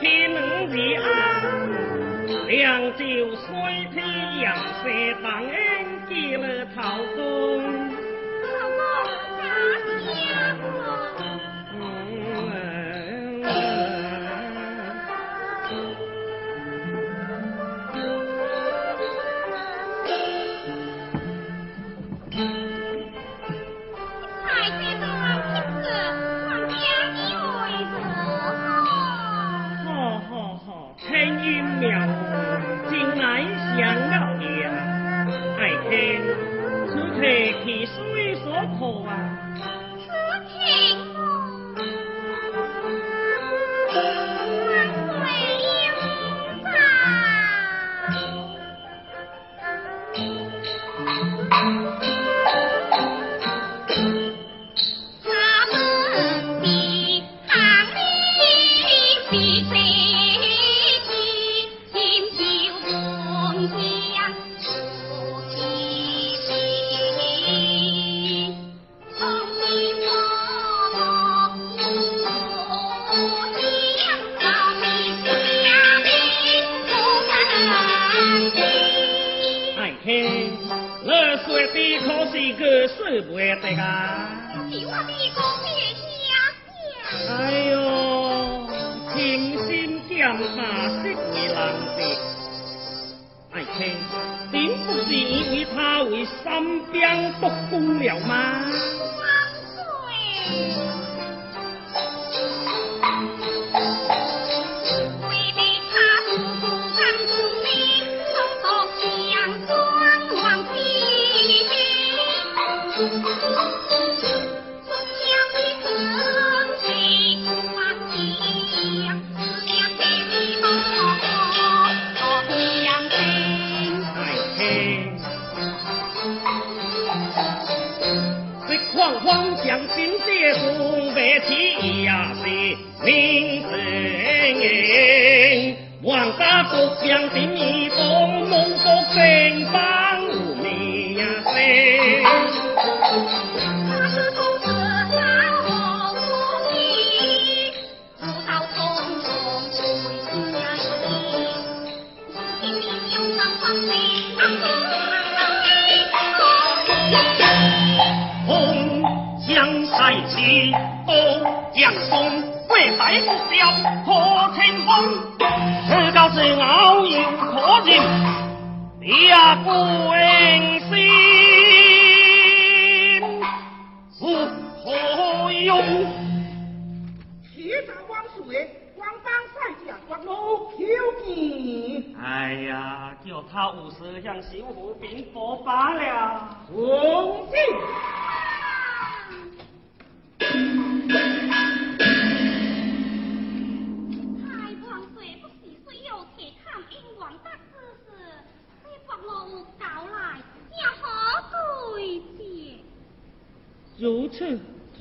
将你生谁忘记？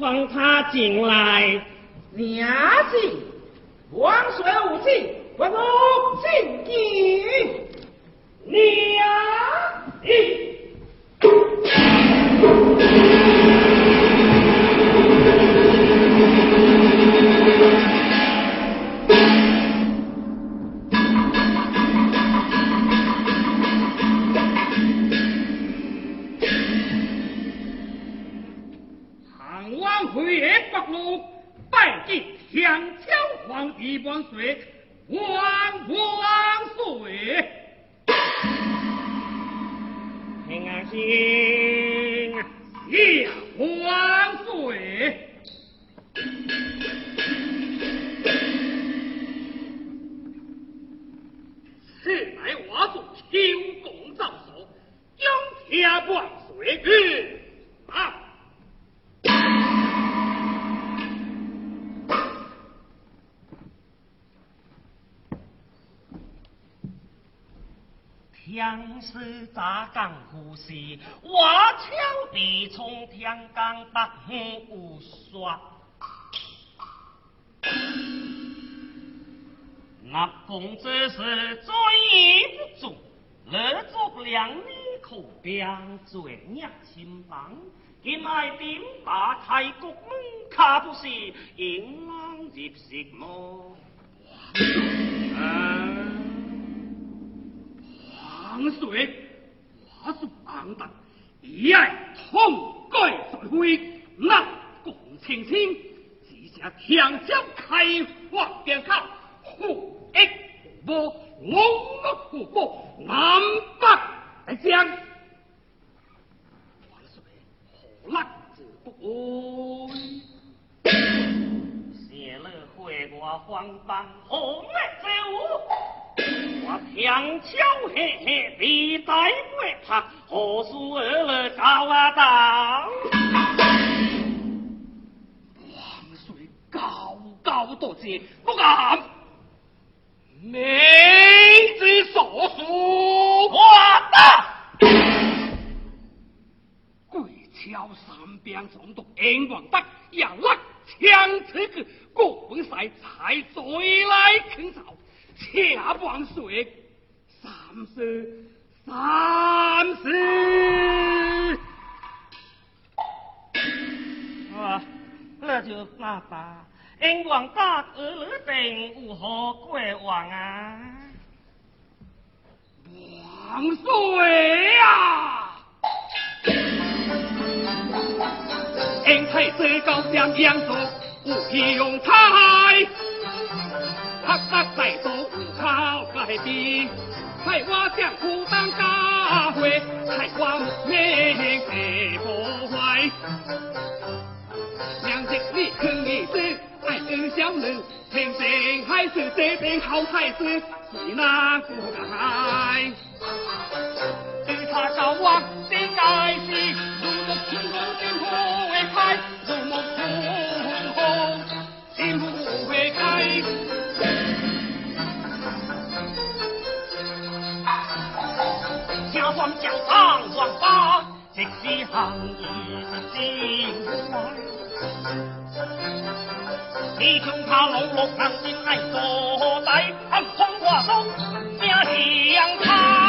放他进来。娘子，王水无忌，万我进京。娘 conflict 将士扎岗呼吸，瓦桥地从天岗搭无刷。那公子是追不住，乐足两米口边罪孽轻帮，今来点把太国门卡不是迎狼入室么？王水，我是王旦，一爱痛改在灰，那共青青，只下强将开荒边口，虎一虎波，龙虎波，南北将。王水何难自不会？谢了会我荒帮何灭走？我强巧嘿嘿，地带不怕，何须二来高啊道？王水高高多谢，不敢。妹子所属，我的。鬼桥三边总督英王德，要拉枪这个国本赛才再来肯朝。恰万岁，三十，三十。啊，那就那吧。英王大儿定有何过往啊？王岁啊！英太子高将杨素，无用才。他他在做好改变，害我将苦当家会，害我命被破坏。娘子你肯一子，爱恩小人，天生还是这边好孩子，是哪个该？对他高望的爱是，如沐春风心不会开，如沐春风心不会开。将苍壮花即使行业是精彩你穷他老六郎心爱多仔暗通话中家乡他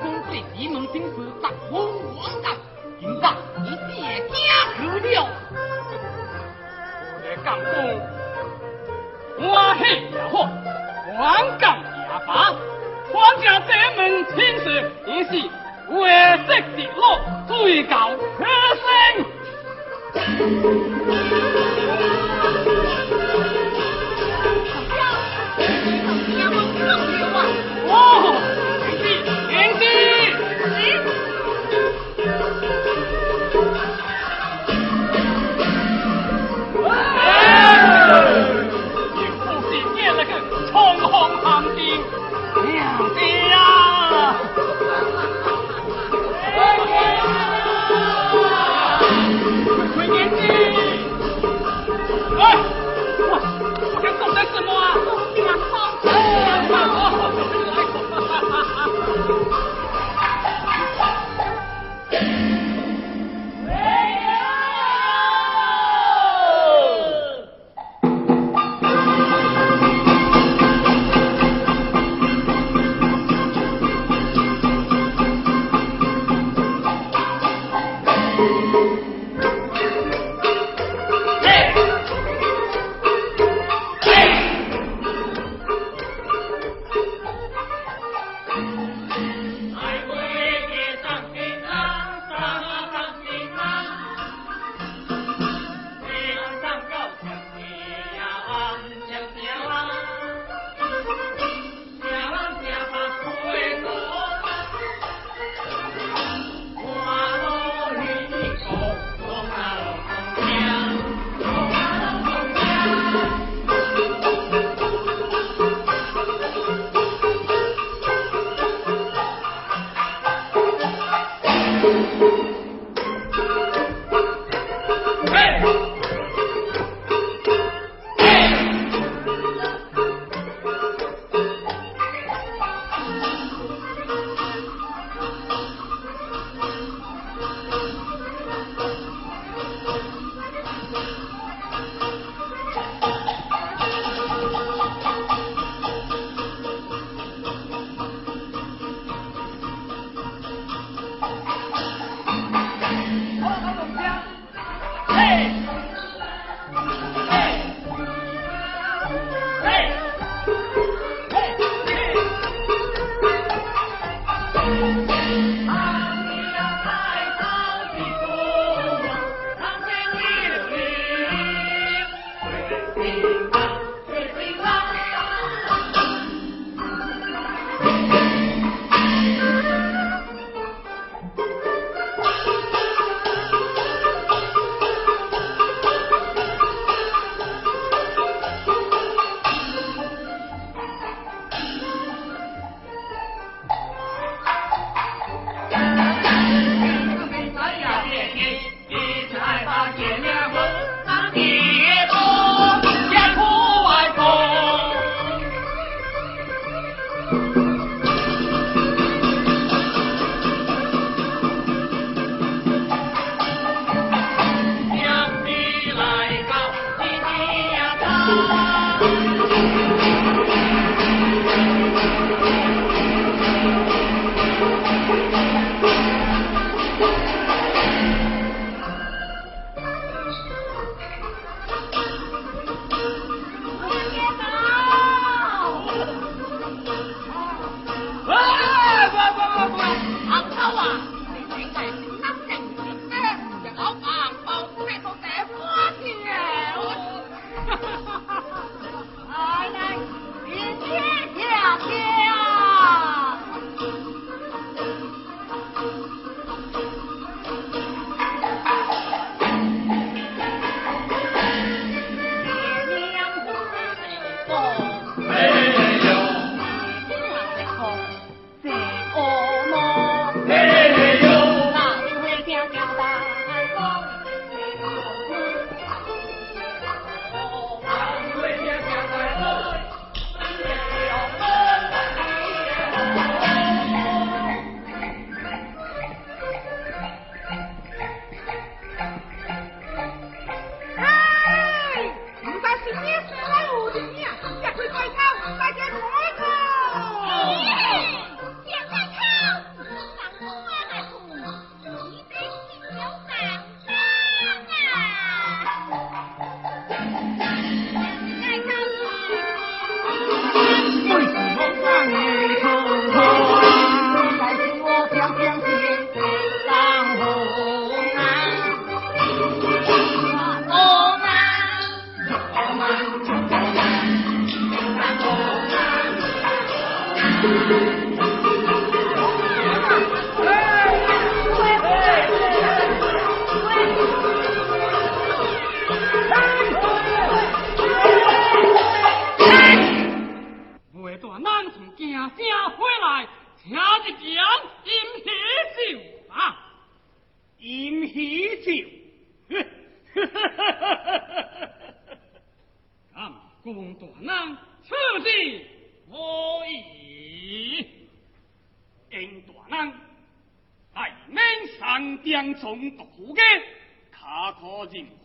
公对一门真是大婚，王干，干你爹家去了！我来讲公，欢喜也好，王干也罢，皇家这门亲事也是为色的罗，最高可升。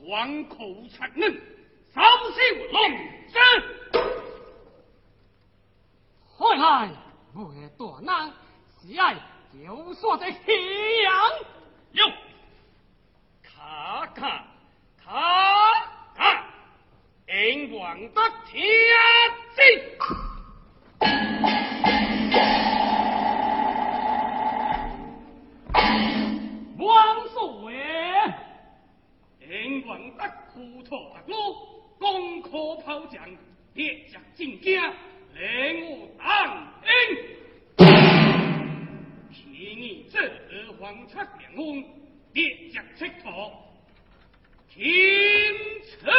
黄口出人，少受龙之。快来，为大人是爱就说的喜阳。哟，卡卡卡卡，英王得天子，英王得苦托大路，攻可炮将，列将进京，令我当兵。替你这皇出良恩，列将赤托，天赐。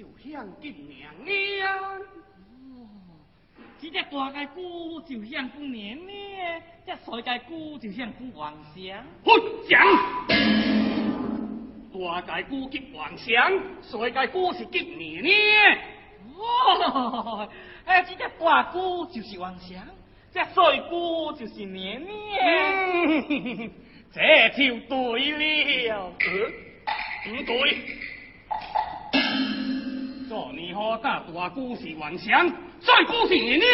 就想见娘娘，哦，这只大概姑就想见娘娘，这小概姑就想见皇上。混讲，大概姑见皇上，小概姑是见娘娘。哦，哎，这只大姑就是王祥，这小姑就是年年，这就对了。不对，做你好大大姑是王祥，帅姑是年年。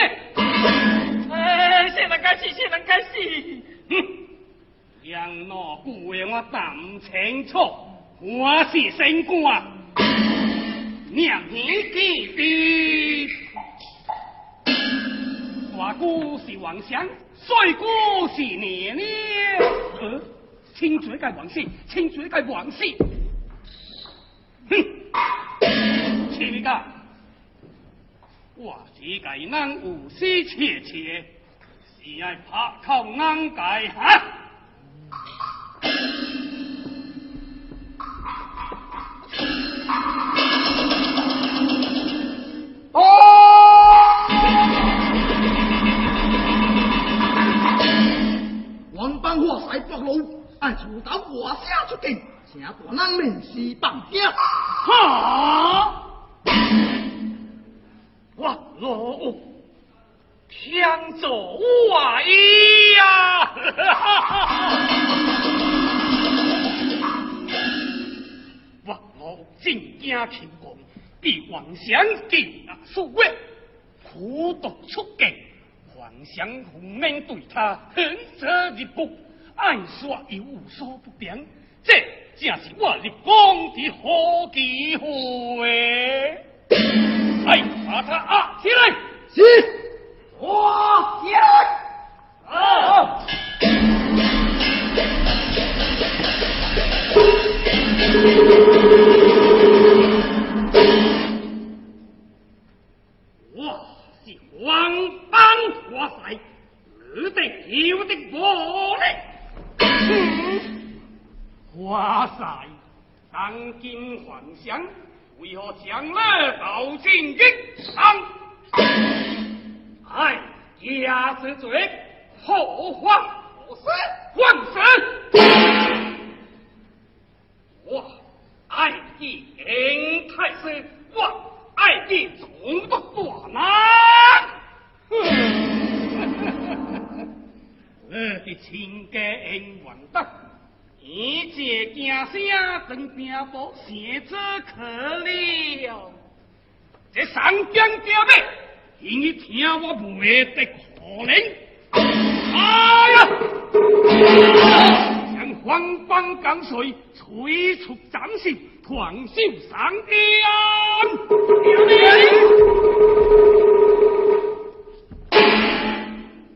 哎，谁能解释？谁能解释？哼，杨老姑爷我淡清楚，我是升官，娘年记的。大姑是王祥，帅姑是你呢。呃，清水该王氏，清水该王氏。哼，我是该人有私切切，是爱拍靠硬界哈。哦，王邦华塞北路，按出到华下出境。请大人明示放兵。哈！我老天作我意呀！我老正惊天光，比皇上更啊数位，苦毒出境，皇上奉命对他狠责一步，暗杀又无所不良，这。正是我立功的好机会，来把他押起来。是，我起来。啊！我是王邦华帅，你的有的魔力。哇塞！当今皇上为何将来到进京？哎，家之罪，何患何死？万死！我爱见太师，我爱的总督大难。我的亲家恩完德。一介家声真并不写字可了，这三江家妹，听你听我没得可怜。哎呀！将黄榜江水催促斩首，团秀上殿。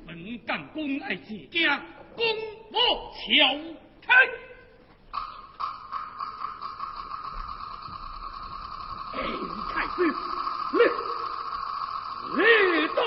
本干公爱自家，公我乔。太师，你你到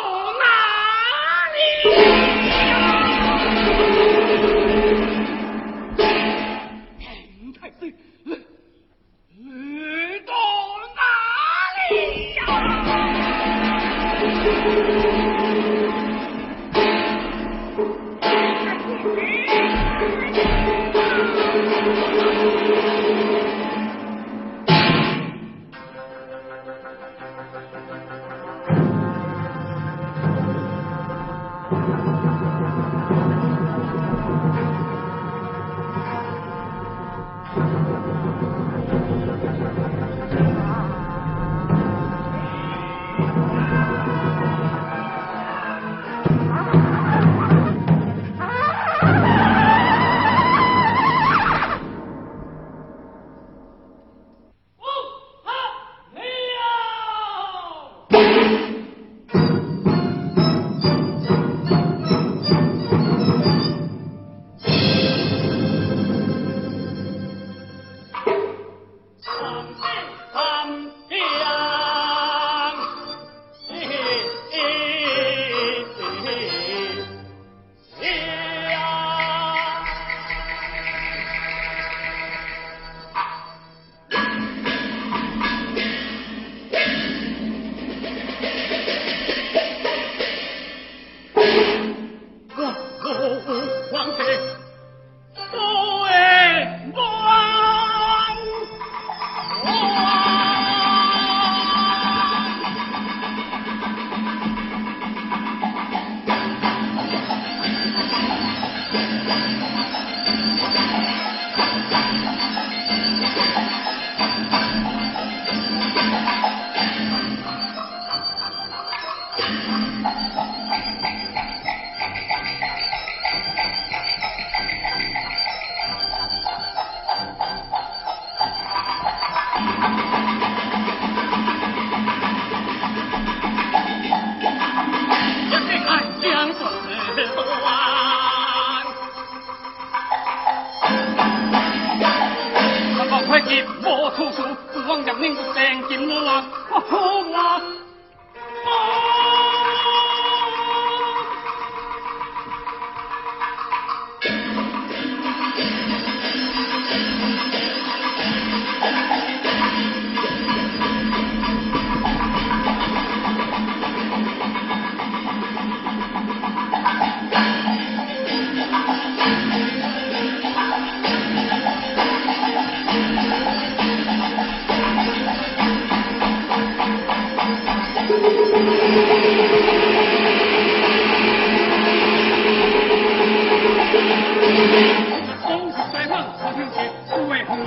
王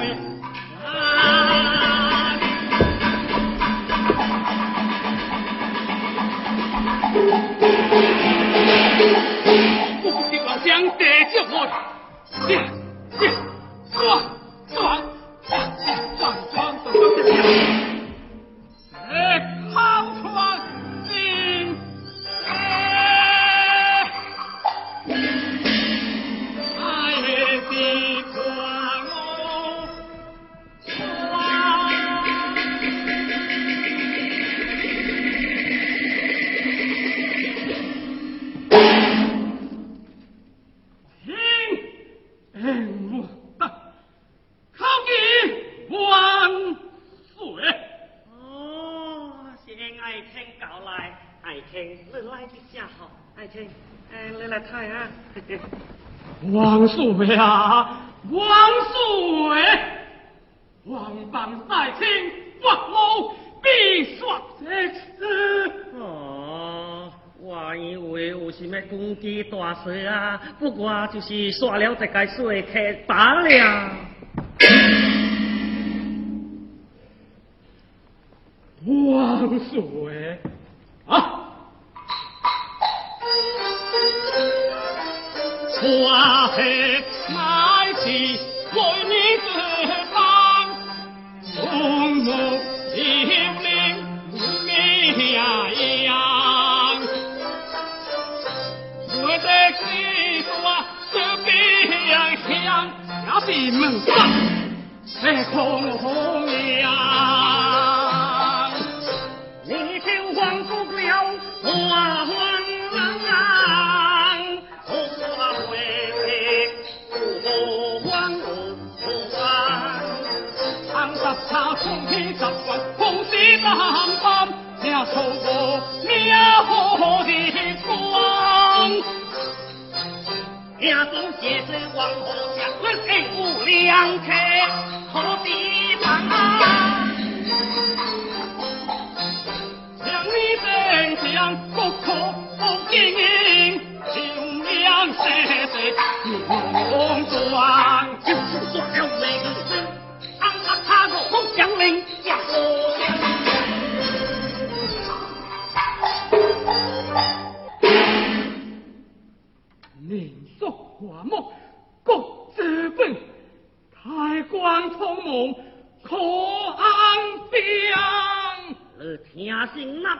叔呀，王叔王邦在清，王某必说这次。哦，我以为有什么攻击大事啊，不过就是耍了这个水客罢了。王叔啊！花黑麦起，为你自当，红木流灵绵羊，我的西瓜是别样香，要比门上是红娘，你听黄姑了，花花。他从天十棍，红丝淡淡，也错过灭火的光。家中皆是王侯将，论英武良策何必旁？将你真相不可不听，就梁山水永断，就他若不降临，将我民俗华木，国之本，太官通梦，可安平？而听信那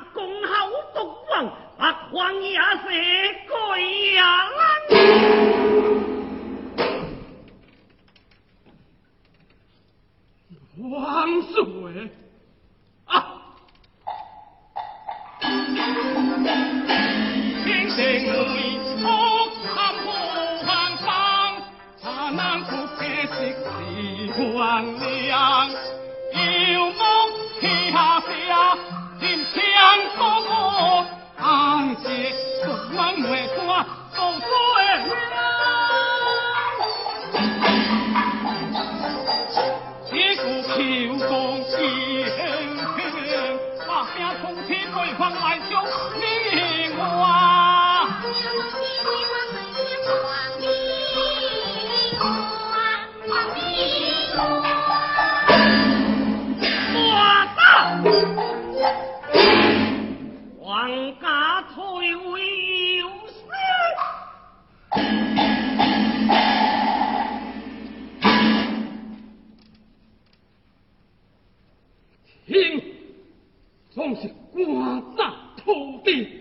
总是官占土地，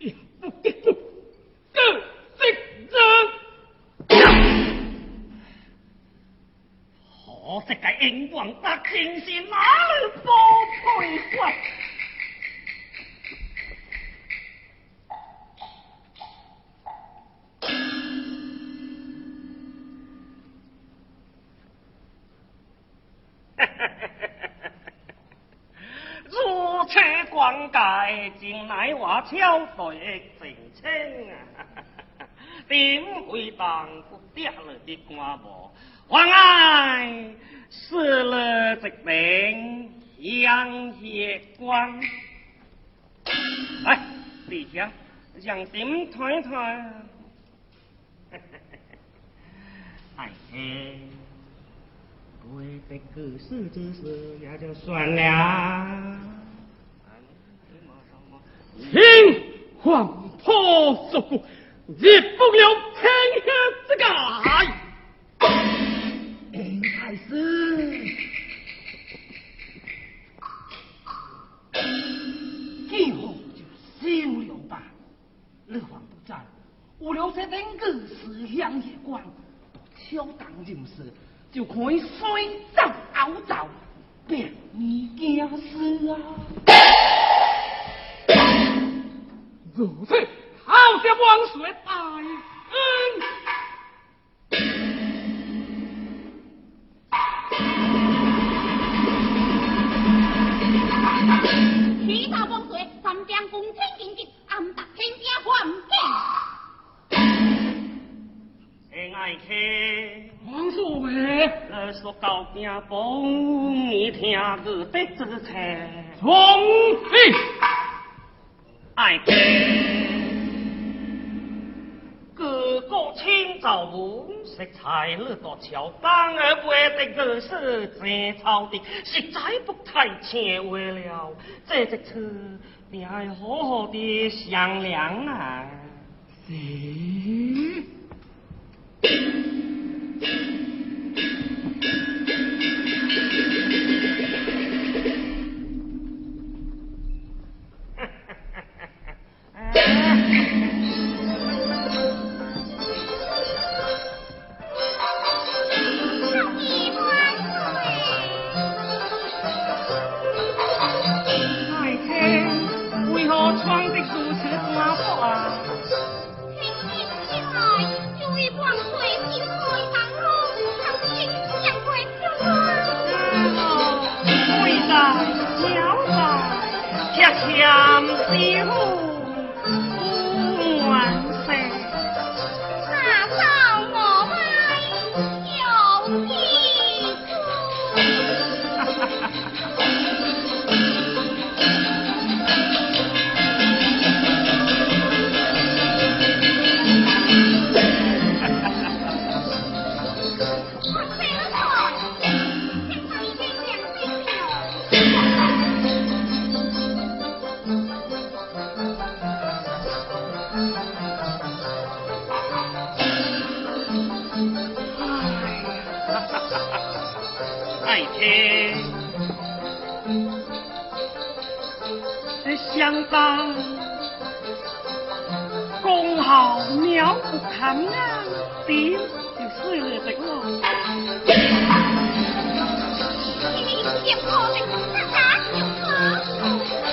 也不得不各责任。可惜该英皇不听是哪的官帽？皇爱死了这名杨业官，来，弟兄，让点团团，哎嘿，为这个事之事也就算了。天皇破所故，也不了天下之界。严太师，今后就休了吧。日皇不在，有了这等个思乡夜光，挑当任事，就可以水走熬走，便你件事啊。如此，好些王水大恩。启大王水，三江公卿进京，暗达天家还境。亲爱客。王素梅，来说高家风，你听个得之词。从命。爱客，哥哥请早午，食材了个桥当而为的个是正朝的，实在不太前为了。这这次你还好好的商量啊。是。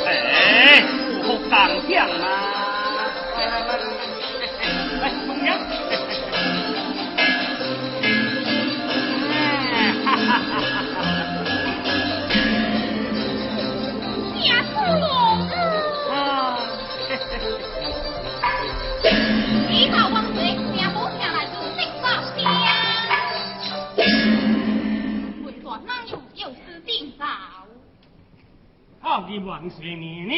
哎，不好讲讲嘛。好的万岁年呢？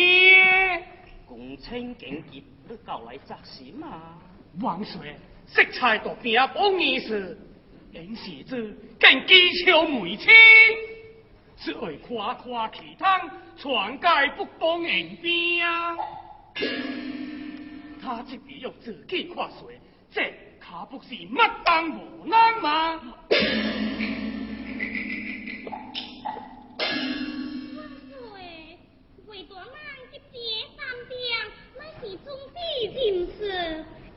公卿警戒，你搞来责什嘛？王水，色彩都变帮意思，因是子更技巧梅青，是为夸夸其汤，传介不帮人边啊！他这边要自己跨水，这可不是乜当无难吗？为大人一点三点，乃是中地人士，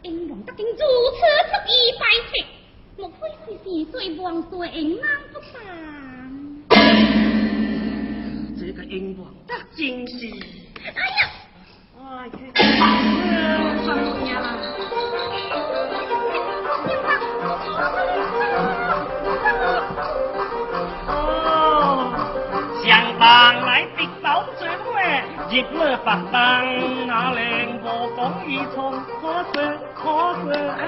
英王得经如此不义败退，莫非是是岁王岁英王不凡？这个英王得真是，哎呀！哎，放下啦。哦，相当来的老尊嘞，入了白当那令我风雨冲，可是可是哎。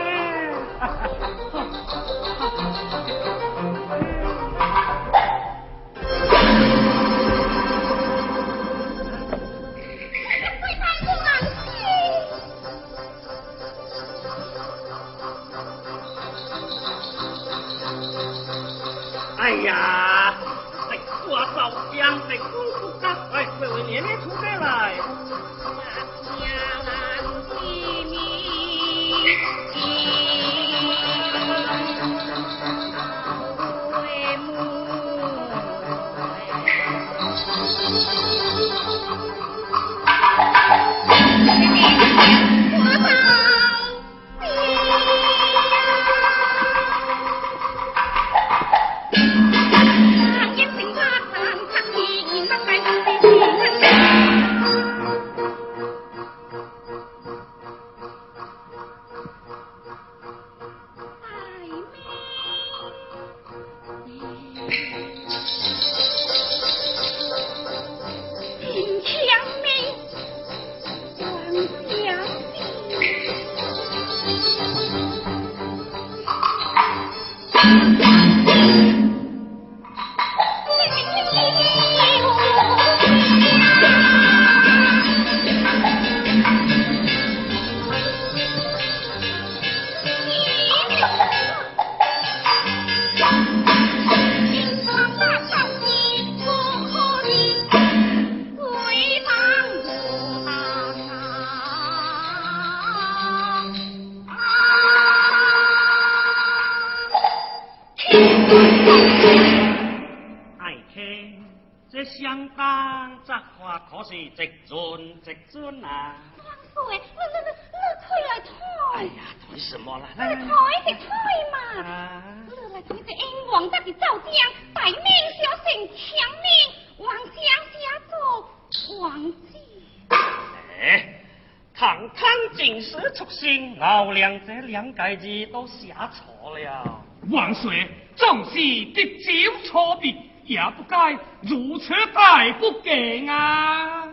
哎呀，这花烧香，这姑姑家，哎，这位年年出两这两个字都写错了。万岁，纵是跌酒错别，也不该如此大不敬啊！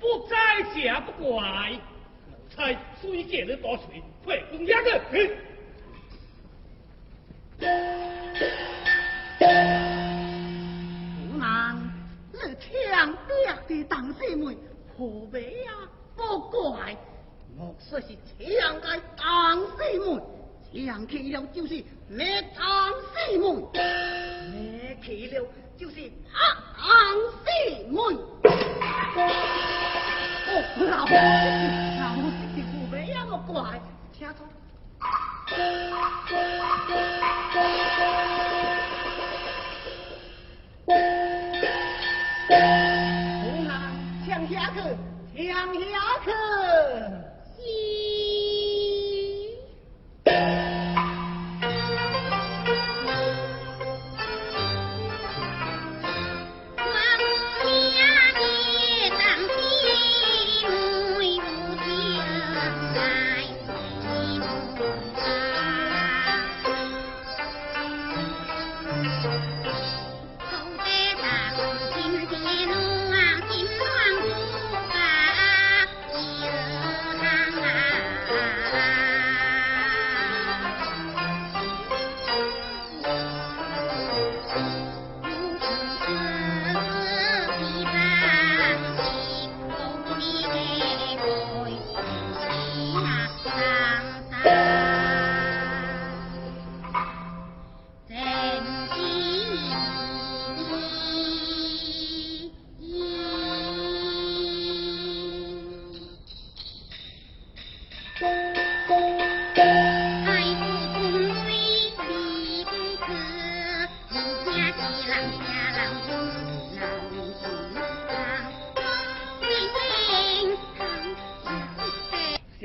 不，在家不怪。老蔡随借了多锤，快公鸭个。不能，你强逼的当师妹，何必呀？不怪，莫说是强该当师妹，强去了就是灭当师妹，灭去了就是啊当师妹。哦，老婆，老婆是何必呀？莫怪，听错。红男抢下去，抢下去！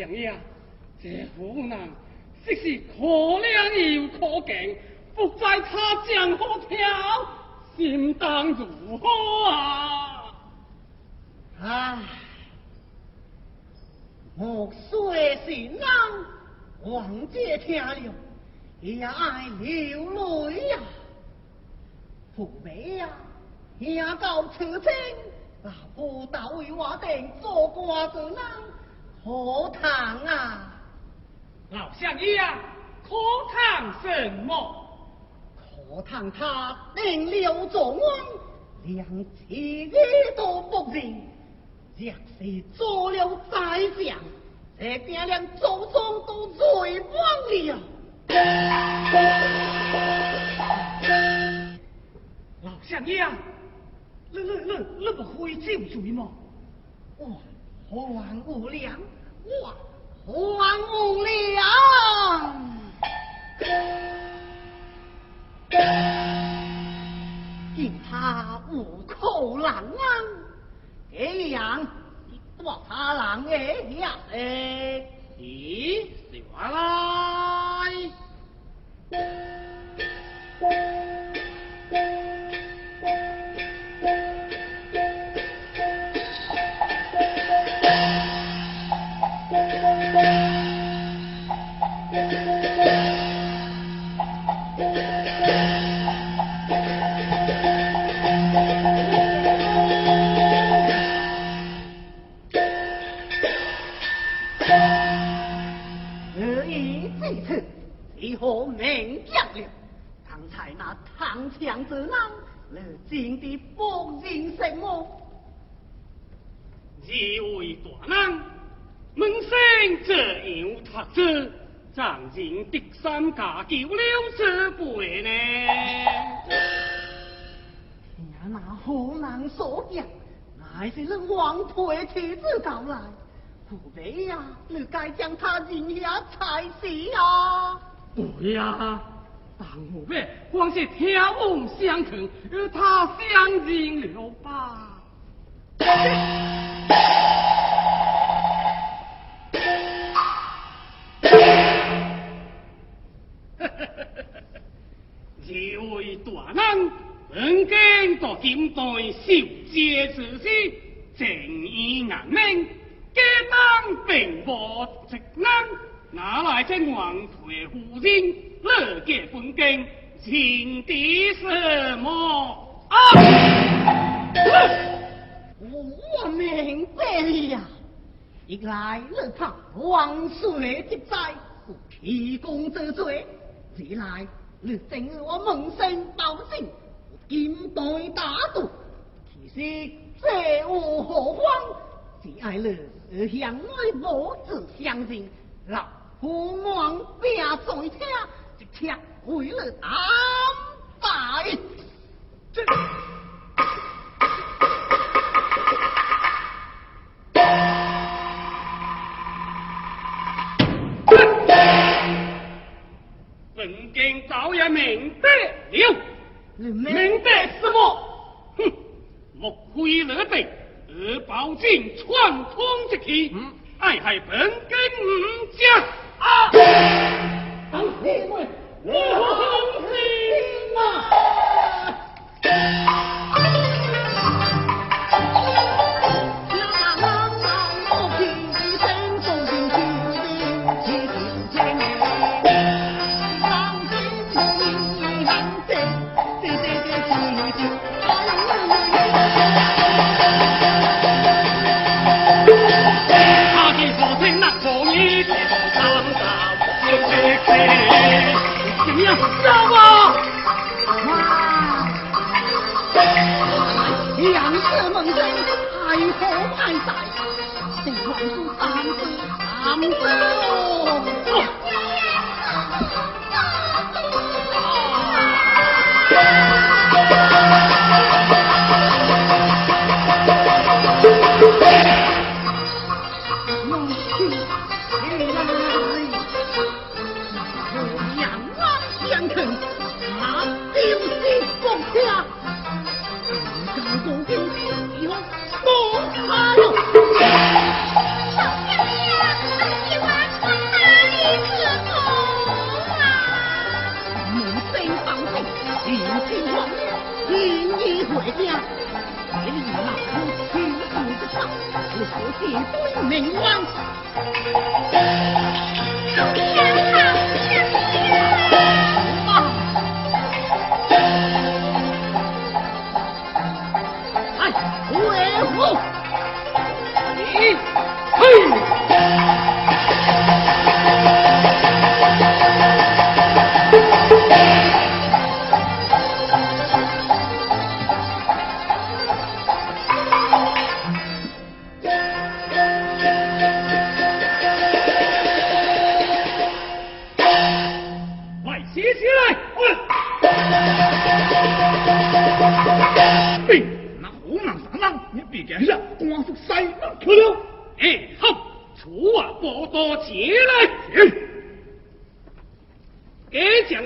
相爷，这湖南实是可怜又可敬，不在他江河跳，心当如何啊？唉，莫说是人，王姐听了也爱流泪呀。父妹呀，也到此情，那不到为我等做官之人，可谈啊？老相爷啊，可谈什么？可谈他能留众王，连妻儿都不认。若是做了宰相，这爹娘祖宗都罪枉了。老相爷啊，你你你你不会救罪吗？我还无良，我还无良。见他无口难安，这样我他人的呀哎，咦，下来。后明讲了。刚才那唐强之人，你真的不认什么？这位大人，门生这样读书，暂请第三家救了这辈呢。听那河南所讲，乃是你王退妻子到来，父辈呀，你该将他认下才是啊！对呀，当后辈光是听闻相肯，与他相认了吧。二位大人，本经到今代受戒之时，正义难明，皆当并无职能，哪来真王退夫人，乐结本根，情敌什么？啊！我明白了，一来乐怕王水之灾，故提供这罪；二来你正我蒙生保证，金代大度。其实这无何慌，只爱你向我母子相认，老父王别在听，一切为了安排。这。本经早也明白了，明白什么？哼，莫非乐地而保进串通之气，爱害本根五家啊！当心我我好心啊！Thank you.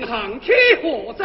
长驱何在？